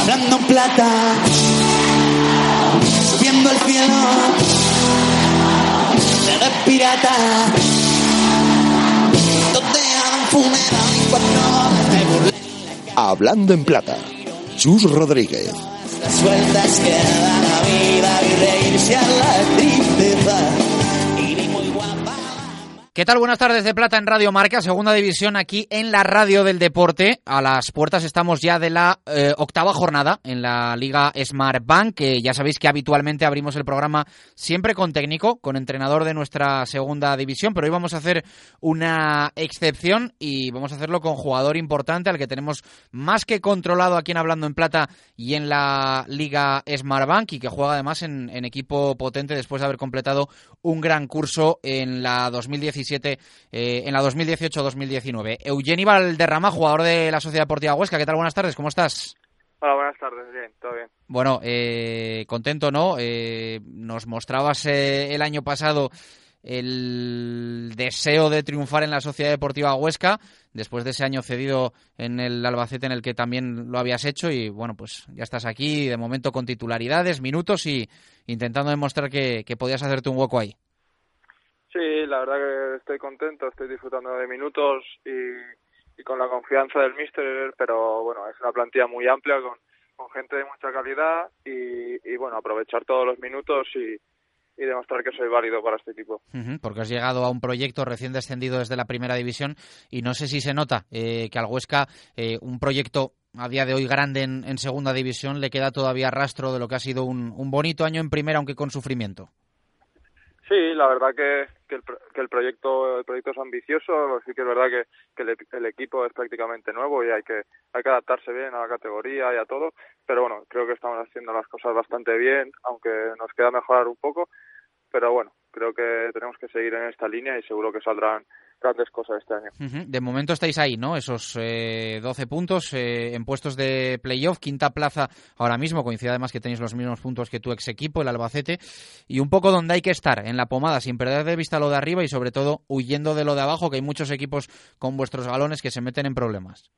hablando en plata, subiendo al cielo, eres pirata, donde hagan funeral y cuando burlen Hablando en Plata. Chus Rodríguez. las sueltas que da la vida y reírse a la tristeza. ¿Qué tal? Buenas tardes de Plata en Radio Marca, segunda división aquí en la radio del deporte. A las puertas estamos ya de la eh, octava jornada en la Liga Smart Bank, que ya sabéis que habitualmente abrimos el programa siempre con técnico, con entrenador de nuestra segunda división, pero hoy vamos a hacer una excepción y vamos a hacerlo con jugador importante al que tenemos más que controlado aquí en Hablando en Plata y en la Liga Smart Bank y que juega además en, en equipo potente después de haber completado un gran curso en la 2017 eh, en la 2018-2019. Eugeni Valderrama, jugador de la Sociedad Deportiva Huesca. ¿Qué tal? Buenas tardes, ¿cómo estás? Hola, buenas tardes, bien, todo bien. Bueno, eh, contento, ¿no? Eh, nos mostrabas eh, el año pasado el deseo de triunfar en la Sociedad Deportiva Huesca, después de ese año cedido en el Albacete en el que también lo habías hecho y bueno, pues ya estás aquí de momento con titularidades, minutos y intentando demostrar que, que podías hacerte un hueco ahí. Sí, la verdad que estoy contento, estoy disfrutando de minutos y, y con la confianza del míster, pero bueno, es una plantilla muy amplia con, con gente de mucha calidad y, y bueno, aprovechar todos los minutos y, y demostrar que soy válido para este equipo. Porque has llegado a un proyecto recién descendido desde la primera división y no sé si se nota eh, que al Huesca eh, un proyecto a día de hoy grande en, en segunda división le queda todavía rastro de lo que ha sido un, un bonito año en primera, aunque con sufrimiento. Sí, la verdad que, que, el, que el proyecto el proyecto es ambicioso, sí que es verdad que, que el, el equipo es prácticamente nuevo y hay que hay que adaptarse bien a la categoría y a todo, pero bueno, creo que estamos haciendo las cosas bastante bien, aunque nos queda mejorar un poco, pero bueno, creo que tenemos que seguir en esta línea y seguro que saldrán grandes cosas este año. De momento estáis ahí, ¿no? Esos eh, 12 puntos eh, en puestos de playoff, quinta plaza ahora mismo, coincide además que tenéis los mismos puntos que tu ex equipo, el Albacete, y un poco donde hay que estar, en la pomada, sin perder de vista lo de arriba y sobre todo huyendo de lo de abajo, que hay muchos equipos con vuestros galones que se meten en problemas.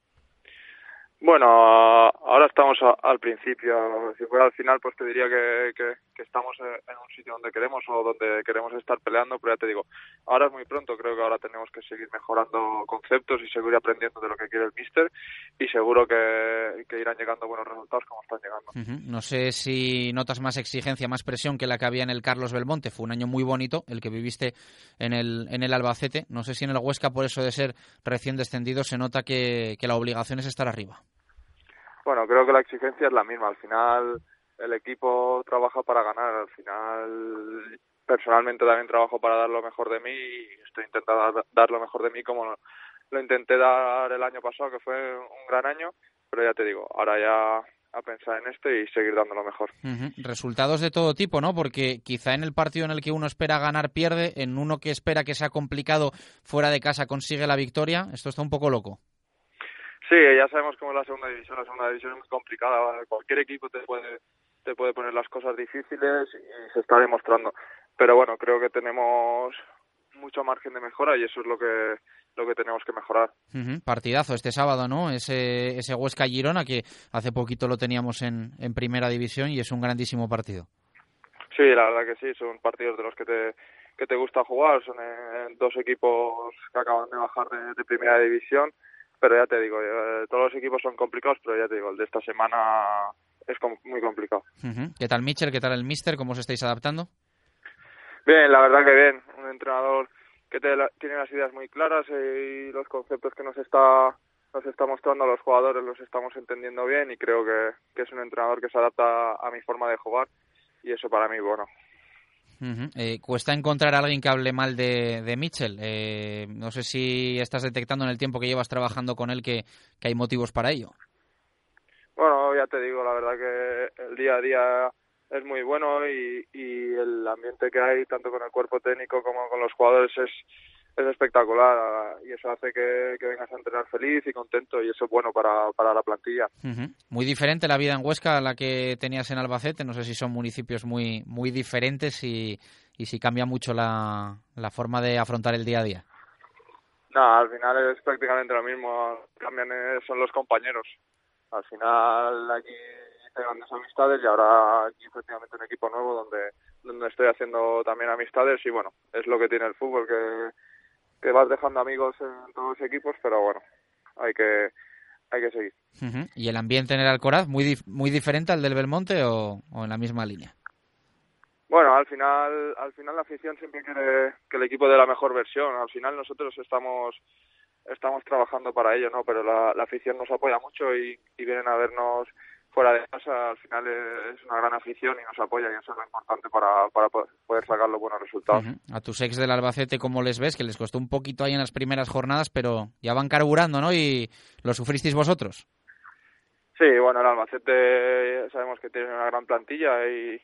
Bueno, ahora estamos al principio. Si fuera al final, pues te diría que, estamos en un sitio donde queremos o donde queremos estar peleando, pero ya te digo, ahora es muy pronto. Creo que ahora tenemos que seguir mejorando conceptos y seguir aprendiendo de lo que quiere el míster y seguro que, que irán llegando buenos resultados como están llegando. Ujú. No sé si notas más exigencia, más presión que la que había en el Carlos Belmonte. Fue un año muy bonito el que viviste en el, en el Albacete. No sé si en el Huesca, por eso de ser recién descendido, se nota que la obligación es estar arriba. Bueno, creo que la exigencia es la misma. Al final, el equipo trabaja para ganar. Al final, personalmente también trabajo para dar lo mejor de mí y estoy intentando dar, lo mejor de mí como lo, intenté dar el año pasado, que fue un gran año. Pero ya te digo, ahora ya a pensar en este y seguir dando lo mejor. Resultados de todo tipo, ¿no? Porque quizá en el partido en el que uno espera ganar pierde, en uno que espera que sea complicado fuera de casa consigue la victoria. Esto está un poco loco. Sí, ya sabemos cómo es la segunda división. La segunda división es muy complicada. Cualquier equipo te puede te puede poner las cosas difíciles y se está demostrando. Pero bueno, creo que tenemos mucho margen de mejora y eso es lo que lo que tenemos que mejorar. Ujú. Partidazo este sábado, ¿no? Ese, ese Huesca Girona que hace poquito lo teníamos en, en primera división y es un grandísimo partido. Sí, la verdad que sí, son partidos de los que te que te gusta jugar, son eh, dos equipos que acaban de bajar de, de primera división, pero ya te digo, eh, todos los equipos son complicados, pero ya te digo, el de esta semana es com- muy complicado. Ujú. ¿Qué tal Mitchell? ¿Qué tal el Mister? ¿Cómo os estáis adaptando? Bien, la verdad que bien, un entrenador que te la- tiene las ideas muy claras eh, y los conceptos que nos está nos está mostrando a los jugadores los estamos entendiendo bien y creo que, que es un entrenador que se adapta a mi forma de jugar y eso para mí bueno. Ujú. Eh, cuesta encontrar a alguien que hable mal de, Mitchell. Eh, no sé si estás detectando en el tiempo que llevas trabajando con él que, que hay motivos para ello. Bueno, ya te digo, la verdad que el día a día es muy bueno y el ambiente que hay tanto con el cuerpo técnico como con los jugadores es, es espectacular y eso hace que, que vengas a entrenar feliz y contento y eso es bueno para, para la plantilla. Muy diferente la vida en Huesca a la que tenías en Albacete. No sé si son municipios muy, muy diferentes y, y si cambia mucho la, la forma de afrontar el día a día. No, al final es prácticamente lo mismo, cambian eh, son los compañeros. Al final aquí hice grandes amistades y ahora aquí efectivamente un equipo nuevo donde, donde estoy haciendo también amistades y bueno, es lo que tiene el fútbol, que, que vas dejando amigos en todos los equipos, pero bueno, hay que hay que seguir. ¿Y el ambiente en el Alcoraz muy muy diferente al del Belmonte o, o en la misma línea? Bueno, al final, al final la afición siempre quiere que el equipo dé la mejor versión. Al final nosotros estamos estamos trabajando para ello, ¿no? Pero la, afición nos apoya mucho y, vienen a vernos fuera de casa. Al final es una gran afición y nos apoya y eso es lo importante para, para poder sacar los buenos resultados. A tus ex del Albacete, ¿cómo les ves? Que les costó un poquito ahí en las primeras jornadas, pero ya van carburando, ¿no? Y lo sufristeis vosotros. Sí, bueno, el Albacete sabemos que tiene una gran plantilla y,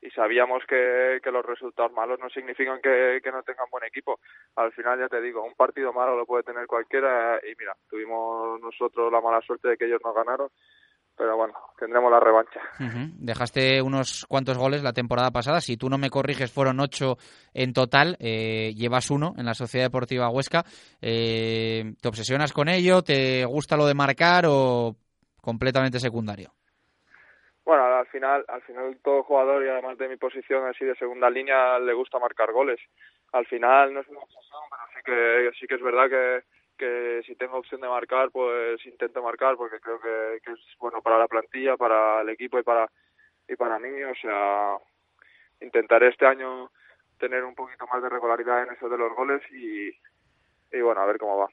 y sabíamos que, que, los resultados malos no significan que, que, no tengan buen equipo. Al final, ya te digo, un partido malo lo puede tener cualquiera y mira, tuvimos nosotros la mala suerte de que ellos no ganaron, pero bueno, tendremos la revancha. Dejaste unos cuantos goles la temporada pasada, si tú no me corriges fueron ocho en total, eh, llevas uno en la Sociedad Deportiva Huesca. Eh, ¿Te obsesionas con ello? ¿Te gusta lo de marcar o completamente secundario? Bueno, al final, al final todo jugador y además de mi posición así de segunda línea le gusta marcar goles. Al final no es una obsesión, pero sí que sí que es verdad que, que si tengo opción de marcar, pues intento marcar porque creo que, es bueno para la plantilla, para el equipo y para y para mí. O sea, intentaré este año tener un poquito más de regularidad en eso de los goles y, y bueno, a ver cómo va.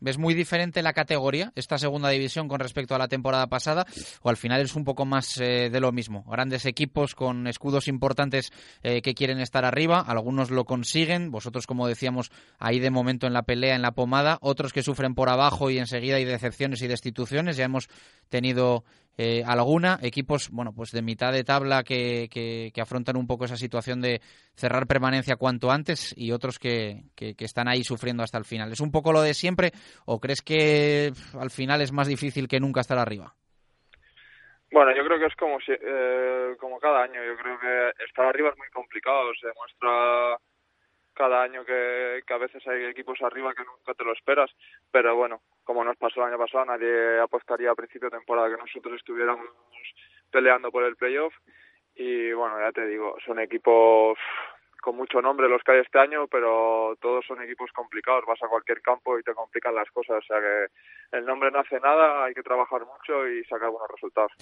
¿Ves muy diferente la categoría, esta segunda división, con respecto a la temporada pasada? ¿O al final es un poco más eh, de lo mismo? Grandes equipos con escudos importantes eh, que quieren estar arriba, algunos lo consiguen, vosotros, como decíamos, ahí de momento en la pelea, en la pomada, otros que sufren por abajo y enseguida hay decepciones y destituciones. Ya hemos tenido eh, alguna, equipos bueno pues de mitad de tabla que, que, afrontan un poco esa situación de cerrar permanencia cuanto antes y otros que, que, están ahí sufriendo hasta el final. ¿Es un poco lo de siempre o crees que al final es más difícil que nunca estar arriba? Bueno, yo creo que es como, si, eh, como cada año. Yo creo que estar arriba es muy complicado. Se demuestra cada año que, que a veces hay equipos arriba que nunca te lo esperas. Pero bueno, como nos pasó el año pasado, nadie apostaría a principio de temporada que nosotros estuviéramos peleando por el playoff. Y bueno, ya te digo, son equipos con mucho nombre los que hay este año, pero todos son equipos complicados. Vas a cualquier campo y te complican las cosas. O sea que el nombre no hace nada, hay que trabajar mucho y sacar buenos resultados.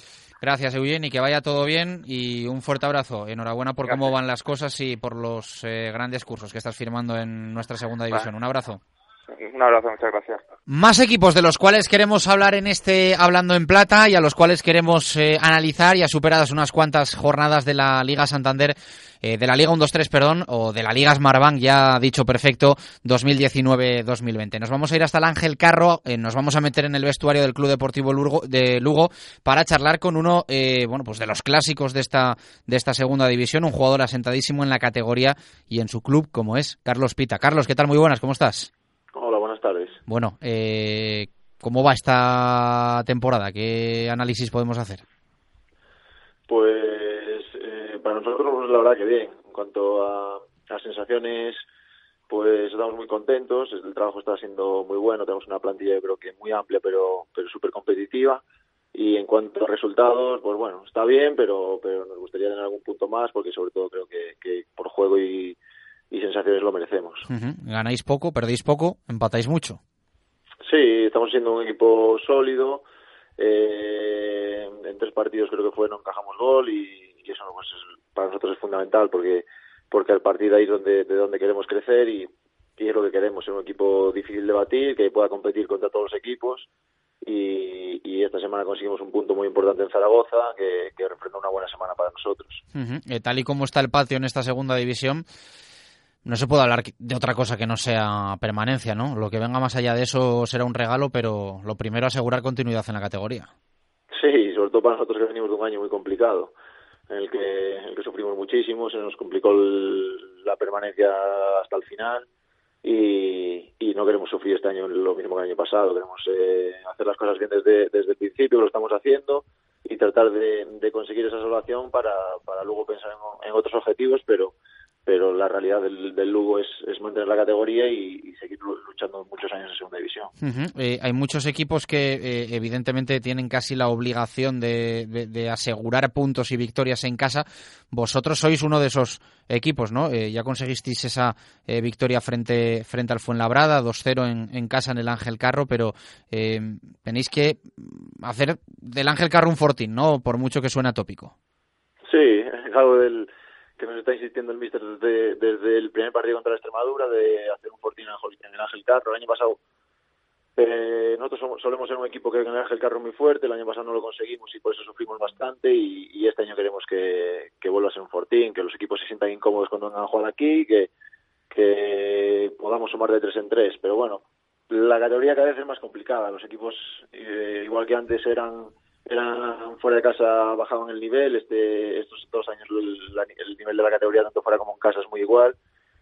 Gracias, Eugenio, y que vaya todo bien. Y un fuerte abrazo. Enhorabuena por cómo van las cosas y por los eh, grandes cursos que estás firmando en nuestra segunda división. Un abrazo. Un abrazo, muchas gracias. Más equipos de los cuales queremos hablar en este Hablando en Plata y a los cuales queremos eh, analizar ya superadas unas cuantas jornadas de la Liga Santander, eh, de la Liga 1-2-3, perdón, o de la Liga Smartbank, ya dicho perfecto, 2019-2020. Nos vamos a ir hasta el Ángel Carro, eh, nos vamos a meter en el vestuario del Club Deportivo Lugo, de Lugo para charlar con uno, bueno, pues de los clásicos de esta, de esta segunda división, un jugador asentadísimo en la categoría y en su club, como es Carlos Pita. Carlos, ¿qué tal? Muy buenas, ¿cómo estás? Bueno, eh, ¿cómo va esta temporada? ¿Qué análisis podemos hacer? Pues eh, para nosotros la verdad que bien. En cuanto a las sensaciones, pues estamos muy contentos. El trabajo está siendo muy bueno. Tenemos una plantilla creo que muy amplia, pero pero súper competitiva. Y en cuanto a resultados, pues bueno, está bien, pero pero nos gustaría tener algún punto más, porque sobre todo creo que, que por juego y, y sensaciones lo merecemos. Ganáis poco, perdéis poco, empatáis mucho. Sí, estamos siendo un equipo sólido. Eh, en tres partidos creo que fue no encajamos gol y, eso pues para nosotros es fundamental porque porque al partir de ahí es donde, de donde queremos crecer y, y es lo que queremos, ser un equipo difícil de batir, que pueda competir contra todos los equipos y, y, esta semana conseguimos un punto muy importante en Zaragoza que, que representa una buena semana para nosotros. Eh, tal y como está el patio en esta segunda división, no se puede hablar de otra cosa que no sea permanencia, ¿no? Lo que venga más allá de eso será un regalo, pero lo primero asegurar continuidad en la categoría. Sí, sobre todo para nosotros que venimos de un año muy complicado, en el que, el sufrimos muchísimo, se nos complicó la permanencia hasta el final y, y, no queremos sufrir este año lo mismo que el año pasado, queremos eh, hacer las cosas bien desde, desde el principio, lo estamos haciendo y tratar de, conseguir esa salvación para, para luego pensar en, en otros objetivos, pero pero la realidad del, del Lugo es, es, mantener la categoría y, seguir luchando muchos años en segunda división. Eh, hay muchos equipos que eh, evidentemente tienen casi la obligación de, de, asegurar puntos y victorias en casa. Vosotros sois uno de esos equipos, ¿no? Eh, ya conseguisteis esa victoria frente, frente al Fuenlabrada, 2-0 en, en, casa en el Ángel Carro, pero tenéis que hacer del Ángel Carro un fortín, ¿no? Por mucho que suene tópico. Sí, algo del que nos está insistiendo el míster desde, desde el primer partido contra la Extremadura de hacer un fortín en el Ángel Carro. El año pasado eh, nosotros solemos ser un equipo que en el Ángel Carro muy fuerte, el año pasado no lo conseguimos y por eso sufrimos bastante y, este año queremos que, que, vuelva a ser un fortín, que los equipos se sientan incómodos cuando vengan a aquí, que, que podamos sumar de tres en tres. Pero bueno, la categoría cada vez es más complicada. Los equipos, eh, igual que antes eran eran fuera de casa bajaban el nivel, este, estos dos años el, el, nivel de la categoría tanto fuera como en casa es muy igual.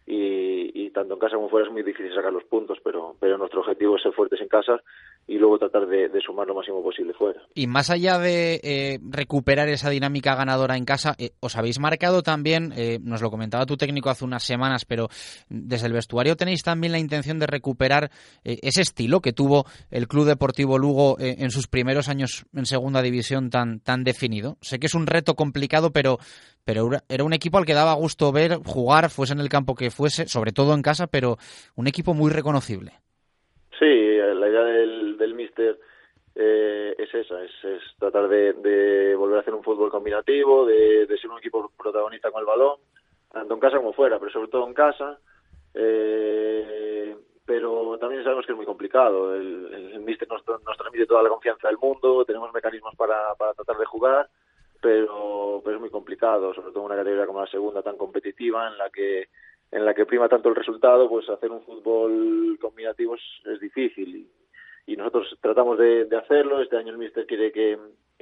Y, tanto en casa como fuera es muy difícil sacar los puntos, pero, pero nuestro objetivo es ser fuertes en casa y luego tratar de, sumar lo máximo posible fuera. Y más allá de eh, recuperar esa dinámica ganadora en casa, eh, os habéis marcado también, eh, nos lo comentaba tu técnico hace unas semanas, pero desde el vestuario tenéis también la intención de recuperar ese estilo que tuvo el Club Deportivo Lugo en sus primeros años en segunda división tan, tan definido. Sé que es un reto complicado, pero, pero era un equipo al que daba gusto ver jugar, fuese en el campo que fuese, sobre todo en casa, pero un equipo muy reconocible. Sí, la idea del, del míster eh, es esa, es, tratar de, volver a hacer un fútbol combinativo, de, ser un equipo protagonista con el balón, tanto en casa como fuera, pero sobre todo en casa. Eh, pero también sabemos que es muy complicado. El, el, míster nos, nos, transmite toda la confianza del mundo, tenemos mecanismos para, para tratar de jugar, pero, pero es muy complicado, sobre todo en una categoría como la segunda tan competitiva en la que en la que prima tanto el resultado, pues hacer un fútbol combinativo es, difícil y, nosotros tratamos de, hacerlo. Este año el míster quiere que,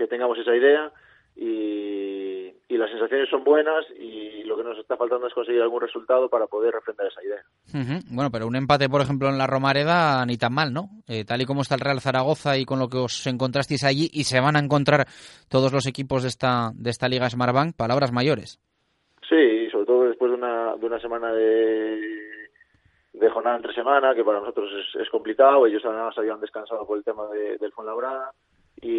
tengamos esa idea y, las sensaciones son buenas y lo que nos está faltando es conseguir algún resultado para poder refrendar esa idea. Bueno, pero un empate, por ejemplo, en la Romareda ni tan mal, ¿no? Eh, tal y como está el Real Zaragoza y con lo que os encontrasteis allí y se van a encontrar todos los equipos de esta, de esta Liga Smartbank, palabras mayores. Después de una, de una semana de, jornada entre semana, que para nosotros es, complicado. Ellos además habían descansado por el tema de, del Fuenlabrada. Y,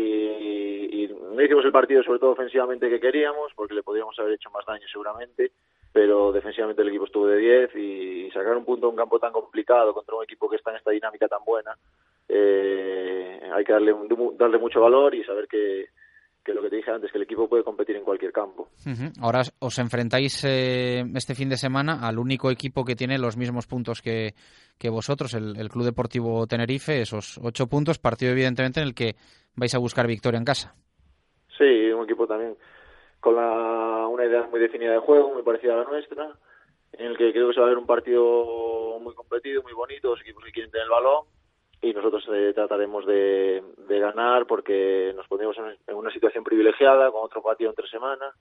y no hicimos el partido sobre todo ofensivamente que queríamos, porque le podríamos haber hecho más daño seguramente, pero defensivamente el equipo estuvo de 10 y, sacar un punto en un campo tan complicado contra un equipo que está en esta dinámica tan buena, eh, hay que darle, darle mucho valor y saber que, que lo que te dije antes, que el equipo puede competir en cualquier campo. Ahora os enfrentáis eh, este fin de semana al único equipo que tiene los mismos puntos que, que vosotros, el, Club Deportivo Tenerife, esos ocho puntos, partido evidentemente en el que vais a buscar victoria en casa. Sí, un equipo también con la, una idea muy definida de juego, muy parecida a la nuestra, en el que creo que se va a ver un partido muy competido, muy bonito, los equipos que quieren tener el balón y nosotros eh, trataremos de, ganar porque nos ponemos en, una situación privilegiada con otro partido entre semana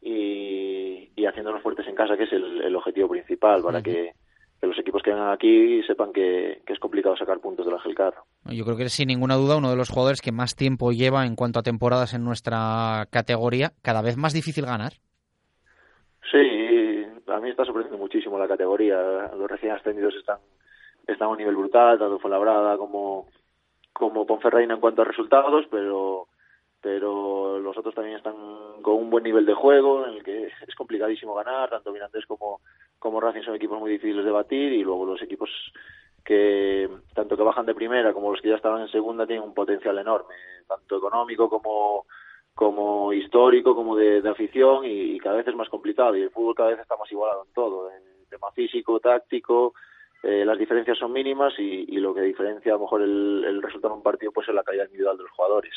y, y haciéndonos fuertes en casa, que es el, objetivo principal para que, los equipos que vengan aquí sepan que, es complicado sacar puntos del Ángel Carro. Yo creo que es sin ninguna duda uno de los jugadores que más tiempo lleva en cuanto a temporadas en nuestra categoría. Cada vez más difícil ganar. Sí, a mí está sorprendiendo muchísimo la categoría. Los recién ascendidos están está a un nivel brutal, tanto Fuenlabrada como, como Ponferreina en cuanto a resultados, pero pero los otros también están con un buen nivel de juego, en el que es complicadísimo ganar, tanto Mirandés como, como Racing son equipos muy difíciles de batir, y luego los equipos que tanto que bajan de primera como los que ya estaban en segunda tienen un potencial enorme, tanto económico como como histórico, como de, afición, y, y, cada vez es más complicado, y el fútbol cada vez está más igualado en todo, en tema físico, táctico, eh, las diferencias son mínimas y, lo que diferencia a lo mejor el, resultado de un partido pues es la calidad individual de los jugadores.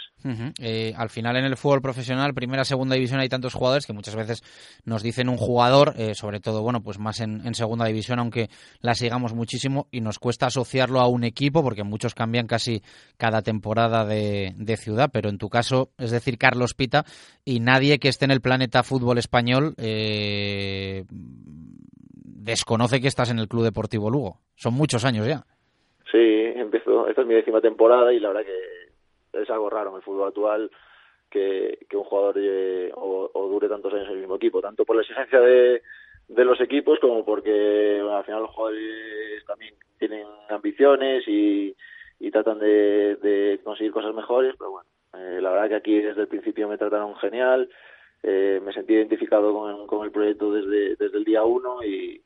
Eh, al final en el fútbol profesional, primera, segunda división hay tantos jugadores que muchas veces nos dicen un jugador, eh, sobre todo bueno pues más en, segunda división, aunque la sigamos muchísimo y nos cuesta asociarlo a un equipo porque muchos cambian casi cada temporada de, de ciudad, pero en tu caso, es decir, Carlos Pita y nadie que esté en el planeta fútbol español desconoce que estás en el Club Deportivo Lugo. Son muchos años ya. Sí, empezó, esta es mi décima temporada y la verdad que es algo raro en el fútbol actual que, un jugador o, dure tantos años en el mismo equipo, tanto por la exigencia de, los equipos como porque al final los jugadores también tienen ambiciones y, y tratan de, de, conseguir cosas mejores, pero bueno, eh, la verdad que aquí desde el principio me trataron genial, eh, me sentí identificado con, con el proyecto desde, desde el día uno y,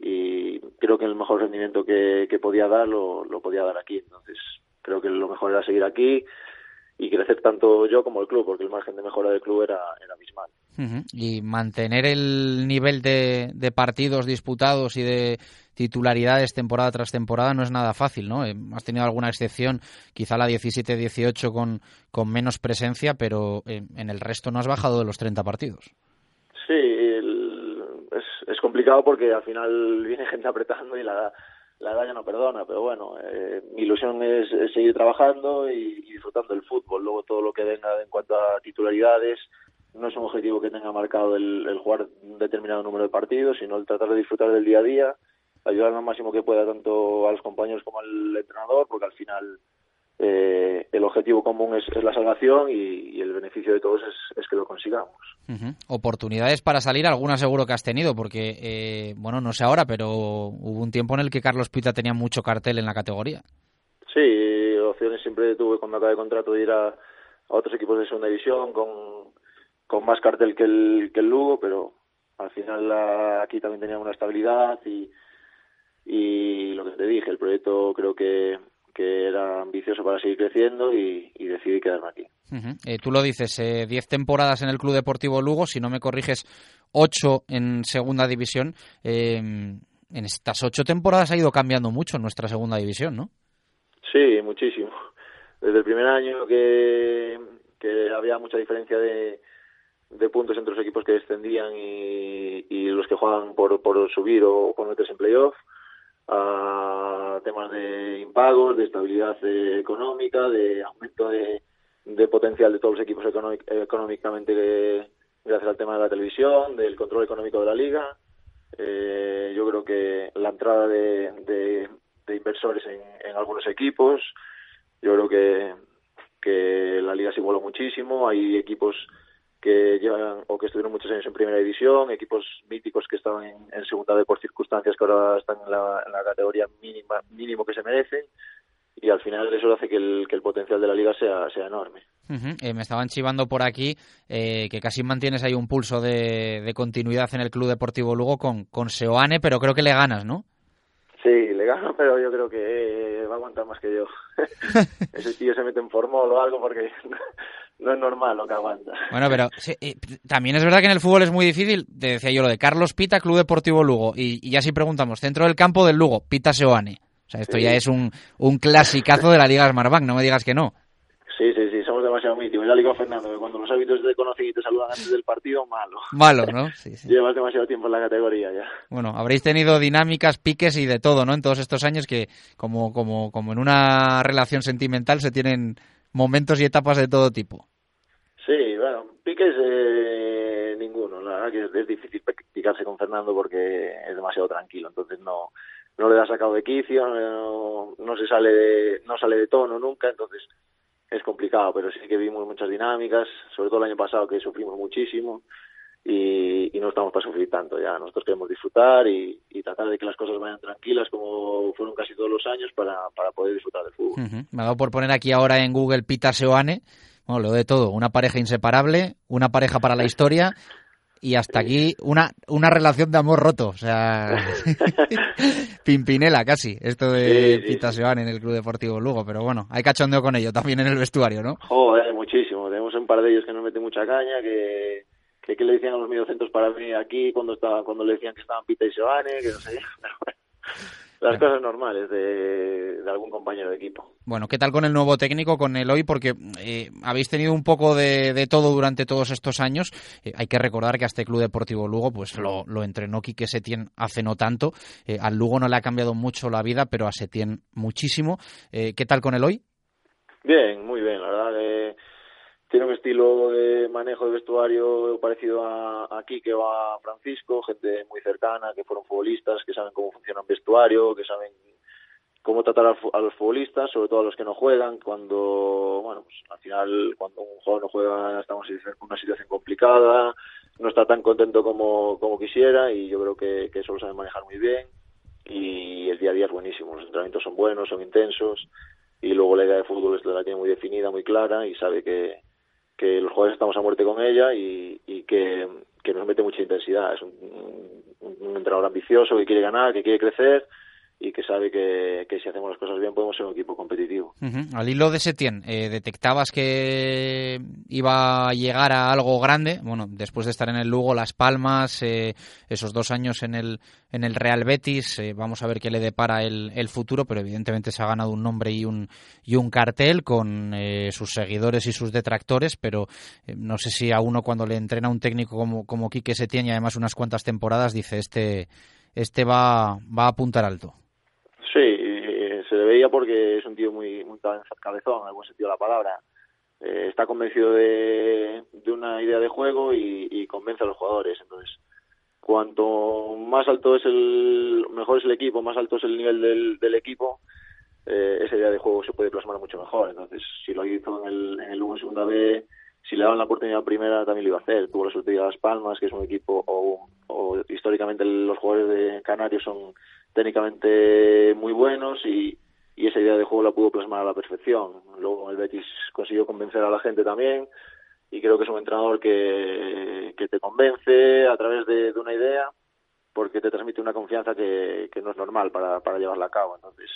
y creo que el mejor rendimiento que, que podía dar lo, lo podía dar aquí, entonces creo que lo mejor era seguir aquí y crecer tanto yo como el club, porque el margen de mejora del club era, era abismal. Y mantener el nivel de, de, partidos disputados y de titularidades temporada tras temporada no es nada fácil, ¿no? Eh, has tenido alguna excepción, quizá la 17-18 con, con menos presencia, pero eh, en el resto no has bajado de los 30 partidos. Sí, es, complicado porque al final viene gente apretando y la la edad ya no perdona, pero bueno, eh, mi ilusión es, es, seguir trabajando y, y, disfrutando del fútbol. Luego todo lo que venga en cuanto a titularidades no es un objetivo que tenga marcado el, el jugar un determinado número de partidos, sino el tratar de disfrutar del día a día, ayudar lo máximo que pueda tanto a los compañeros como al entrenador, porque al final eh, el objetivo común es, es la salvación y, y, el beneficio de todos es, es que lo consigamos. Uh -huh. Oportunidades para salir, alguna seguro que has tenido, porque, eh, bueno, no sé ahora, pero hubo un tiempo en el que Carlos Pita tenía mucho cartel en la categoría. Sí, opciones siempre tuve cuando acabé de contrato de ir a, a otros equipos de segunda división con, con más cartel que el, que el Lugo, pero al final la, aquí también tenía una estabilidad y, y lo que te dije, el proyecto creo que que era ambicioso para seguir creciendo y, y decidí quedarme aquí. Uh -huh. eh, tú lo dices, 10 eh, temporadas en el Club Deportivo Lugo, si no me corriges, 8 en segunda división. Eh, en estas 8 temporadas ha ido cambiando mucho nuestra segunda división, ¿no? Sí, muchísimo. Desde el primer año que, que había mucha diferencia de, de puntos entre los equipos que descendían y, y los que juegan por, por subir o por meterse en playoff, a temas de impagos, de estabilidad eh, económica, de aumento de, potencial de todos los equipos económic, económicamente que, gracias al tema de la televisión, del control económico de la liga. Eh, yo creo que la entrada de, de, inversores en, en, algunos equipos, yo creo que, que la liga se igualó muchísimo. Hay equipos que llevan o que estuvieron muchos años en primera división, equipos míticos que estaban en, en segunda de por circunstancias que ahora están en la, en la categoría mínima, mínimo que se merecen y al final eso hace que el, que el potencial de la liga sea, sea enorme. Uh -huh. eh, me estaban chivando por aquí eh, que casi mantienes ahí un pulso de, de, continuidad en el Club Deportivo Lugo con, con Seoane, pero creo que le ganas, ¿no? Sí, le gano, pero yo creo que va a aguantar más que yo. Ese tío se mete en formol o algo porque no es normal lo que aguanta. Bueno, pero sí, también es verdad que en el fútbol es muy difícil. Te decía yo lo de Carlos Pita, Club Deportivo Lugo. Y, y ya si preguntamos, centro del campo del Lugo, Pita Seoane. O sea, esto sí. ya es un, un clasicazo de la Liga Smartbank, no me digas que no. Sí, sí, sí, somos demasiado míticos. Ya le digo a Fernando que cuando los hábitos te conocen y te saludan antes del partido, malo. Malo, ¿no? Sí, sí. Llevas demasiado tiempo en la categoría ya. Bueno, habréis tenido dinámicas, piques y de todo, ¿no? En todos estos años que, como, como, como en una relación sentimental, se tienen momentos y etapas de todo tipo. Piques eh, ninguno. La verdad que es, difícil picarse con Fernando porque es demasiado tranquilo, entonces no no le da sacado de quicio, no, no se sale de, no sale de tono nunca, entonces es complicado, pero sí que vimos muchas dinámicas, sobre todo el año pasado que sufrimos muchísimo y, y no estamos para sufrir tanto ya. Nosotros queremos disfrutar y, y, tratar de que las cosas vayan tranquilas como fueron casi todos los años para, para poder disfrutar del fútbol. Me ha dado por poner aquí ahora en Google Pita Seoane, bueno, lo de todo, una pareja inseparable, una pareja para la historia y hasta aquí una, una relación de amor roto, o sea, Pimpinela casi, esto de sí, sí. Pita Seoane en el Club Deportivo Lugo, pero bueno, hay cachondeo con ello también en el vestuario, ¿no? Joder, muchísimo, tenemos un par de ellos que nos meten mucha caña, que, que, que le decían a los mediocentros para venir aquí cuando estaba, cuando le decían que estaban Pita y Seoane, que no sé, las cosas normales de, de, algún compañero de equipo. Bueno, ¿qué tal con el nuevo técnico, con el hoy? Porque eh, habéis tenido un poco de, de, todo durante todos estos años. Eh, hay que recordar que a este Club Deportivo Lugo pues lo, lo entrenó Quique Setién hace no tanto. Eh, al Lugo no le ha cambiado mucho la vida, pero a Setién muchísimo. Eh, ¿Qué tal con el hoy? Bien, muy bien, la verdad que tiene un estilo de manejo de vestuario parecido a, a Quique o a Francisco, gente muy cercana, que fueron futbolistas, que saben cómo funciona un vestuario, que saben cómo tratar a, los futbolistas, sobre todo a los que no juegan, cuando, bueno, pues al final, cuando un jugador no juega, estamos en una situación complicada, no está tan contento como, como quisiera y yo creo que, que eso lo sabe manejar muy bien y el día a día es buenísimo. Los entrenamientos son buenos, son intensos y luego la idea de fútbol es la tiene muy definida, muy clara y sabe que, que los jugadores estamos a muerte con ella y, y que, que nos mete mucha intensidad. Es un, un, un entrenador ambicioso que quiere ganar, que quiere crecer y que sabe que, que, si hacemos las cosas bien podemos ser un equipo competitivo. Uh -huh. Al hilo de Setién, eh, ¿detectabas que iba a llegar a algo grande? Bueno, después de estar en el Lugo, Las Palmas, eh, esos dos años en el, en el Real Betis, eh, vamos a ver qué le depara el, el, futuro, pero evidentemente se ha ganado un nombre y un, y un cartel con eh, sus seguidores y sus detractores, pero eh, no sé si a uno cuando le entrena un técnico como, como Quique Setién y además unas cuantas temporadas dice este, este va, va a apuntar alto. Le veía porque es un tío muy, muy cabezón, en algún sentido de la palabra. Eh, está convencido de, una idea de juego y, convence a los jugadores. Entonces, cuanto más alto es el, mejor es el equipo, más alto es el nivel del, del equipo, eh, esa idea de juego se puede plasmar mucho mejor. Entonces, si lo hizo en el, en el Lugo segunda B, si le daban la oportunidad primera también lo iba a hacer. Tuvo la suerte de Las Palmas, que es un equipo, o, o históricamente los jugadores de Canarios son técnicamente muy buenos y, y esa idea de juego la pudo plasmar a la perfección. Luego el Betis consiguió convencer a la gente también y creo que es un entrenador que, que te convence a través de, de una idea porque te transmite una confianza que, que no es normal para, para, llevarla a cabo. Entonces,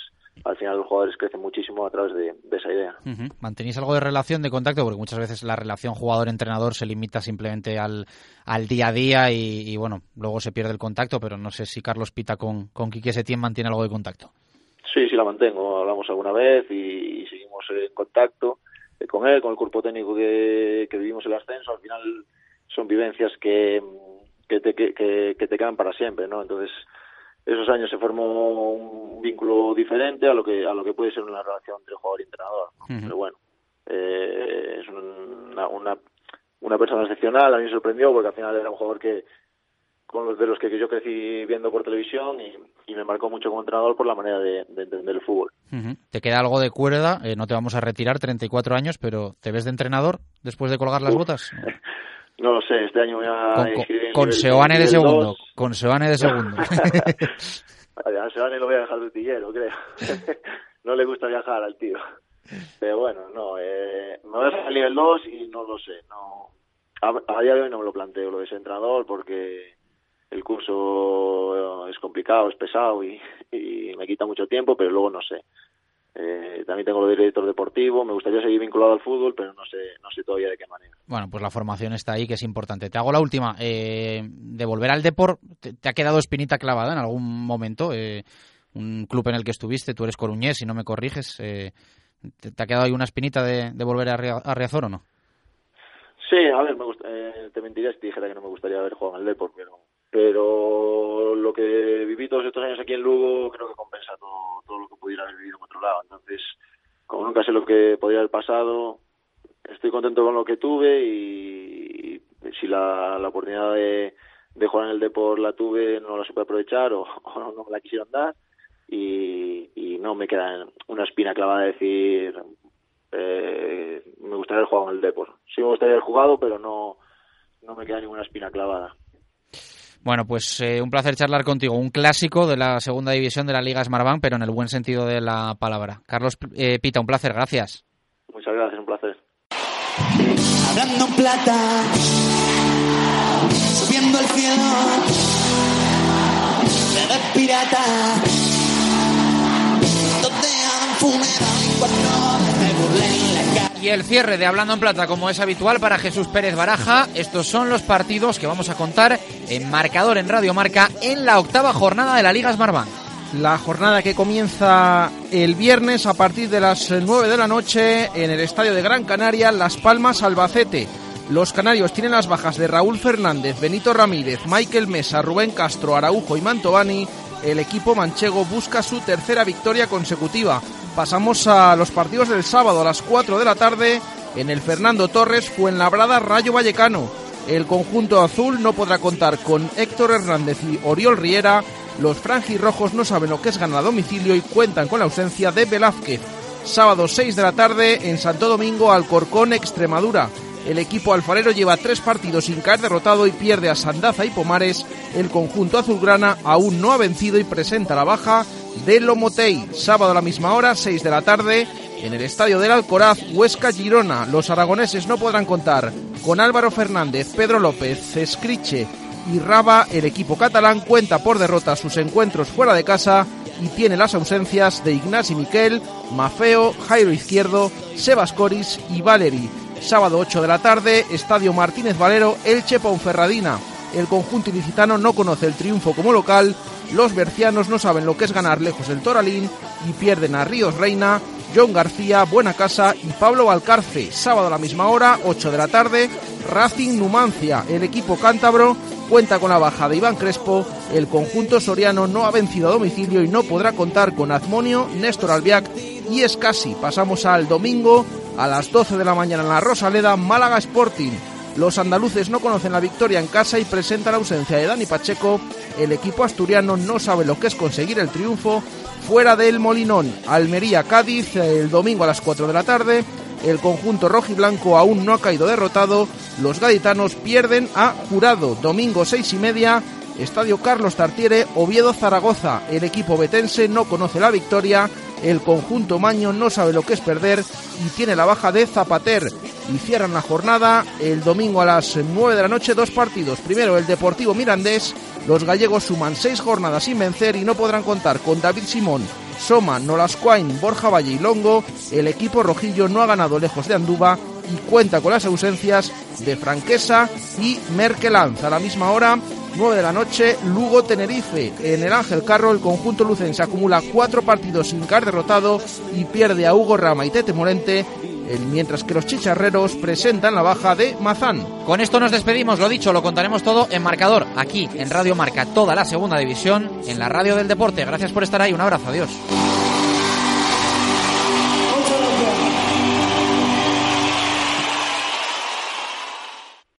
al final los jugadores crecen muchísimo a través de, de esa idea. Uh -huh. ¿Mantenéis algo de relación, de contacto? Porque muchas veces la relación jugador-entrenador se limita simplemente al, al día a día y, y, bueno, luego se pierde el contacto, pero no sé si Carlos Pita con, con Quique Setién mantiene algo de contacto. Sí, sí la mantengo. Hablamos alguna vez y, y seguimos en contacto eh, con él, con el cuerpo técnico que, que vivimos el ascenso. Al final son vivencias que que te, que, que te quedan para siempre, ¿no? Entonces, esos años se formó un vínculo diferente a lo que a lo que puede ser una relación entre jugador y entrenador. ¿no? Uh -huh. Pero bueno, eh, es una, una, una persona excepcional, a mí me sorprendió porque al final era un jugador que con los de los que yo crecí viendo por televisión y, y me marcó mucho como entrenador por la manera de, de entender el fútbol. Uh -huh. Te queda algo de cuerda, eh, no te vamos a retirar, 34 años, pero ¿te ves de entrenador después de colgar las Uf. botas? No lo sé, este año voy a con, Seoane de segundo, con Seoane de segundo. a Seoane lo voy a dejar de utillero, creo. no le gusta viajar al tío. Pero bueno, no, eh, me voy a salir nivel 2 y no lo sé, no. A, a, día de hoy no me lo planteo lo de ese entrenador porque el curso es complicado, es pesado y, y me quita mucho tiempo, pero luego no sé. Eh, también tengo lo de director deportivo, me gustaría seguir vinculado al fútbol, pero no sé, no sé todavía de qué manera. Bueno, pues la formación está ahí, que es importante. Te hago la última. Eh, de volver al deporte, te, ha quedado espinita clavada en algún momento? Eh, un club en el que estuviste, tú eres coruñés, si no me corriges, eh, te, te, ha quedado ahí una espinita de, de volver a, Ria, a, Riazor o no? Sí, a ver, me gusta, eh, te mentiría si te dijera que no me gustaría haber jugado en el deporte, pero pero lo que viví todos estos años aquí en Lugo creo que compensa todo, todo lo que pudiera haber vivido en otro lado. Entonces, como nunca sé lo que podría haber pasado, estoy contento con lo que tuve y, si la, la oportunidad de, de, jugar en el Depor la tuve, no la supe aprovechar o, no, me la quisieron dar y, y, no me queda una espina clavada de decir eh, me gustaría haber jugado en el Depor. Sí me gustaría haber jugado, pero no, no me queda ninguna espina clavada. Bueno, pues eh, un placer charlar contigo. Un clásico de la segunda división de la Liga Smartbank, pero en el buen sentido de la palabra. Carlos eh, Pita, un placer, gracias. Muchas gracias, un placer. Hablando plata, subiendo el cielo, de pirata, donde han funeral y el cierre de Hablando en Plata, como es habitual para Jesús Pérez Baraja, estos son los partidos que vamos a contar en marcador en Radio Marca en la octava jornada de la Liga Smartbank. La jornada que comienza el viernes a partir de las 9 de la noche en el estadio de Gran Canaria, Las Palmas, Albacete. Los canarios tienen las bajas de Raúl Fernández, Benito Ramírez, Michael Mesa, Rubén Castro, Araujo y Mantovani. El equipo manchego busca su tercera victoria consecutiva. Pasamos a los partidos del sábado a las 4 de la tarde en el Fernando Torres Fuenlabrada Rayo Vallecano. El conjunto azul no podrá contar con Héctor Hernández y Oriol Riera. Los franjirrojos no saben lo que es ganar a domicilio y cuentan con la ausencia de Velázquez. Sábado 6 de la tarde en Santo Domingo Alcorcón Extremadura. El equipo alfarero lleva tres partidos sin caer derrotado y pierde a Sandaza y Pomares. El conjunto azulgrana aún no ha vencido y presenta la baja de Lomotei. Sábado a la misma hora, 6 de la tarde, en el estadio del Alcoraz, Huesca Girona. Los aragoneses no podrán contar con Álvaro Fernández, Pedro López, Escriche y Raba. El equipo catalán cuenta por derrota sus encuentros fuera de casa y tiene las ausencias de Ignasi Miquel, Mafeo, Jairo Izquierdo, Sebas Coris y Valeri. Sábado 8 de la tarde, Estadio Martínez Valero, Elche Ponferradina. El conjunto ilicitano no conoce el triunfo como local, los bercianos no saben lo que es ganar lejos del Toralín y pierden a Ríos Reina, John García, Buena Casa y Pablo Valcarce. Sábado a la misma hora, 8 de la tarde, Racing Numancia. El equipo cántabro cuenta con la baja de Iván Crespo. El conjunto soriano no ha vencido a domicilio y no podrá contar con Azmonio, Néstor Albiac y Escasi. Pasamos al domingo a las 12 de la mañana en la Rosaleda, Málaga Sporting. Los andaluces no conocen la victoria en casa y presentan la ausencia de Dani Pacheco. El equipo asturiano no sabe lo que es conseguir el triunfo fuera del Molinón. Almería-Cádiz el domingo a las 4 de la tarde. El conjunto rojiblanco aún no ha caído derrotado. Los gaditanos pierden a Jurado. Domingo 6 y media. Estadio Carlos Tartiere, Oviedo Zaragoza. El equipo betense no conoce la victoria el conjunto Maño no sabe lo que es perder y tiene la baja de Zapater. Y cierran la jornada el domingo a las 9 de la noche dos partidos. Primero el Deportivo Mirandés. Los gallegos suman seis jornadas sin vencer y no podrán contar con David Simón, Soma, Nolascoain, Borja Valle y Longo. El equipo rojillo no ha ganado lejos de Anduba y cuenta con las ausencias de Franquesa y Merkelanz. A la misma hora 9 de la noche, Lugo-Tenerife. En el Ángel Carro, el conjunto lucense acumula cuatro partidos sin caer derrotado y pierde a Hugo Rama y Tete Morente, mientras que los chicharreros presentan la baja de Mazán. Con esto nos despedimos, lo dicho, lo contaremos todo en marcador, aquí en Radio Marca, toda la segunda división, en la radio del deporte. Gracias por estar ahí, un abrazo, adiós.